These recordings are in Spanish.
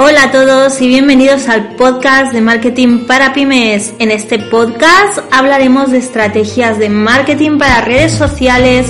Hola a todos y bienvenidos al podcast de marketing para pymes. En este podcast hablaremos de estrategias de marketing para redes sociales,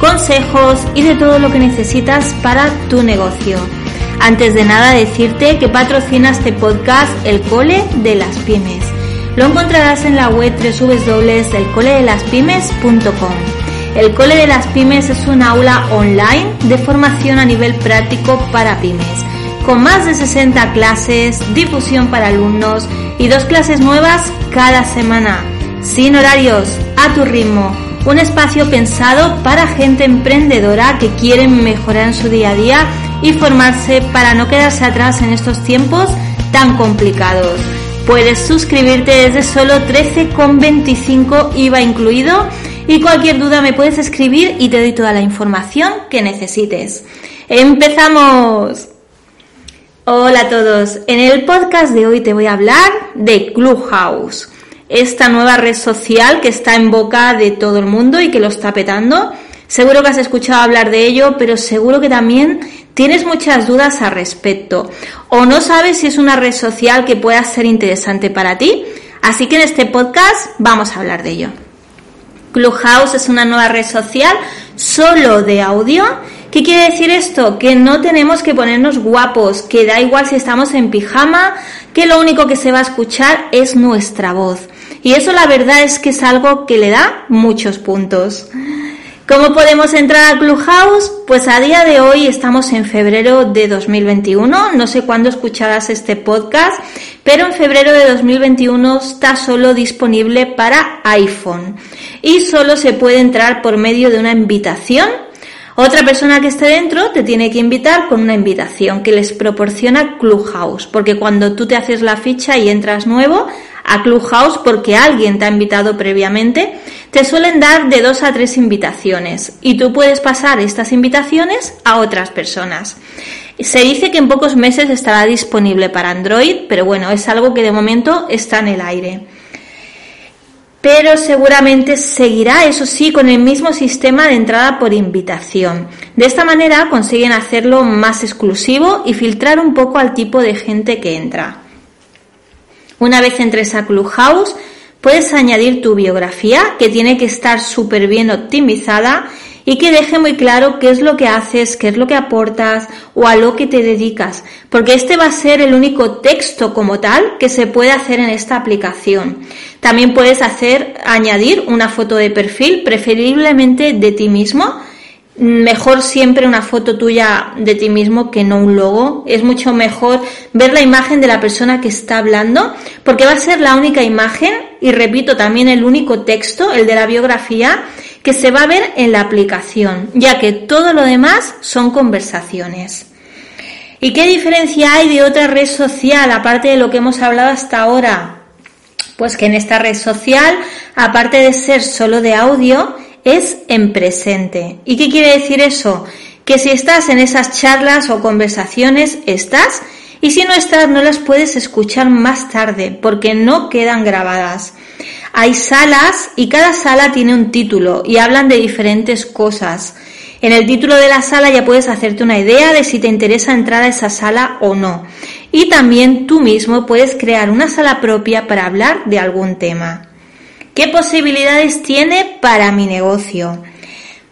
consejos y de todo lo que necesitas para tu negocio. Antes de nada decirte que patrocina este podcast el Cole de las Pymes. Lo encontrarás en la web www.elcoledelaspymes.com. El Cole de las Pymes es un aula online de formación a nivel práctico para pymes con más de 60 clases, difusión para alumnos y dos clases nuevas cada semana, sin horarios, a tu ritmo. Un espacio pensado para gente emprendedora que quiere mejorar en su día a día y formarse para no quedarse atrás en estos tiempos tan complicados. Puedes suscribirte desde solo 13,25 IVA incluido y cualquier duda me puedes escribir y te doy toda la información que necesites. ¡Empezamos! Hola a todos, en el podcast de hoy te voy a hablar de Clubhouse, esta nueva red social que está en boca de todo el mundo y que lo está petando. Seguro que has escuchado hablar de ello, pero seguro que también tienes muchas dudas al respecto o no sabes si es una red social que pueda ser interesante para ti. Así que en este podcast vamos a hablar de ello. Clubhouse es una nueva red social solo de audio ¿Qué quiere decir esto? Que no tenemos que ponernos guapos, que da igual si estamos en pijama, que lo único que se va a escuchar es nuestra voz. Y eso la verdad es que es algo que le da muchos puntos. ¿Cómo podemos entrar a Clubhouse? Pues a día de hoy estamos en febrero de 2021, no sé cuándo escucharás este podcast, pero en febrero de 2021 está solo disponible para iPhone y solo se puede entrar por medio de una invitación otra persona que esté dentro te tiene que invitar con una invitación que les proporciona Clubhouse, porque cuando tú te haces la ficha y entras nuevo a Clubhouse porque alguien te ha invitado previamente, te suelen dar de dos a tres invitaciones y tú puedes pasar estas invitaciones a otras personas. Se dice que en pocos meses estará disponible para Android, pero bueno, es algo que de momento está en el aire pero seguramente seguirá, eso sí, con el mismo sistema de entrada por invitación. De esta manera consiguen hacerlo más exclusivo y filtrar un poco al tipo de gente que entra. Una vez entres a Clubhouse, puedes añadir tu biografía, que tiene que estar súper bien optimizada y que deje muy claro qué es lo que haces, qué es lo que aportas o a lo que te dedicas, porque este va a ser el único texto como tal que se puede hacer en esta aplicación. También puedes hacer, añadir una foto de perfil, preferiblemente de ti mismo, mejor siempre una foto tuya de ti mismo que no un logo. Es mucho mejor ver la imagen de la persona que está hablando, porque va a ser la única imagen y repito también el único texto, el de la biografía, que se va a ver en la aplicación, ya que todo lo demás son conversaciones. ¿Y qué diferencia hay de otra red social, aparte de lo que hemos hablado hasta ahora? Pues que en esta red social, aparte de ser solo de audio, es en presente. ¿Y qué quiere decir eso? Que si estás en esas charlas o conversaciones, estás, y si no estás, no las puedes escuchar más tarde, porque no quedan grabadas. Hay salas y cada sala tiene un título y hablan de diferentes cosas. En el título de la sala ya puedes hacerte una idea de si te interesa entrar a esa sala o no. Y también tú mismo puedes crear una sala propia para hablar de algún tema. ¿Qué posibilidades tiene para mi negocio?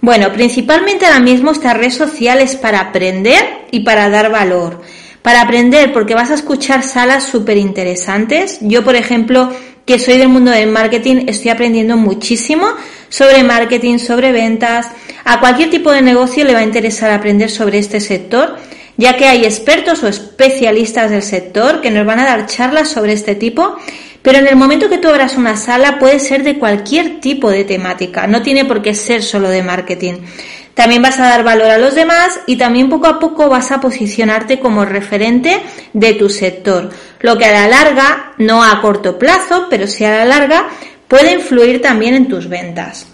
Bueno, principalmente ahora mismo esta red social es para aprender y para dar valor. Para aprender porque vas a escuchar salas súper interesantes. Yo, por ejemplo, que soy del mundo del marketing, estoy aprendiendo muchísimo sobre marketing, sobre ventas. A cualquier tipo de negocio le va a interesar aprender sobre este sector, ya que hay expertos o especialistas del sector que nos van a dar charlas sobre este tipo. Pero en el momento que tú abras una sala puede ser de cualquier tipo de temática, no tiene por qué ser solo de marketing. También vas a dar valor a los demás y también poco a poco vas a posicionarte como referente de tu sector, lo que a la larga, no a corto plazo, pero sí a la larga, puede influir también en tus ventas.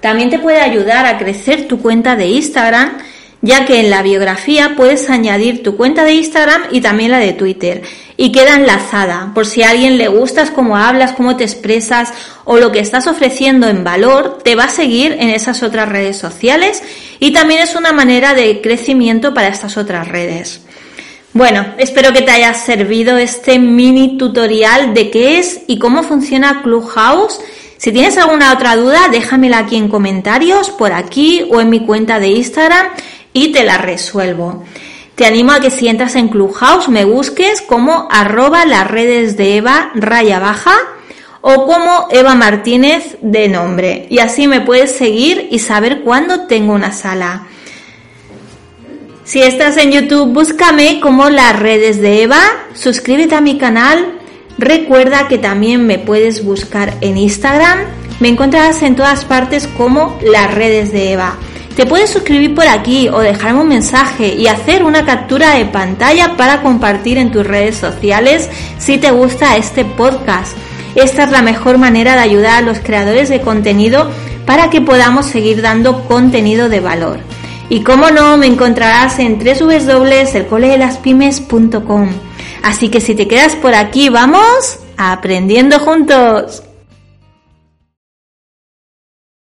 También te puede ayudar a crecer tu cuenta de Instagram, ya que en la biografía puedes añadir tu cuenta de Instagram y también la de Twitter y queda enlazada por si a alguien le gustas cómo hablas, cómo te expresas o lo que estás ofreciendo en valor, te va a seguir en esas otras redes sociales y también es una manera de crecimiento para estas otras redes. Bueno, espero que te haya servido este mini tutorial de qué es y cómo funciona Clubhouse. Si tienes alguna otra duda, déjamela aquí en comentarios, por aquí o en mi cuenta de Instagram y te la resuelvo. Te animo a que si entras en Clubhouse me busques como arroba las redes de Eva raya baja o como Eva Martínez de nombre. Y así me puedes seguir y saber cuándo tengo una sala. Si estás en YouTube, búscame como las redes de Eva, suscríbete a mi canal, recuerda que también me puedes buscar en Instagram, me encontrarás en todas partes como las redes de Eva. Te puedes suscribir por aquí o dejarme un mensaje y hacer una captura de pantalla para compartir en tus redes sociales si te gusta este podcast. Esta es la mejor manera de ayudar a los creadores de contenido para que podamos seguir dando contenido de valor. Y como no, me encontrarás en www.elcoledelaspymes.com. Así que si te quedas por aquí, vamos aprendiendo juntos.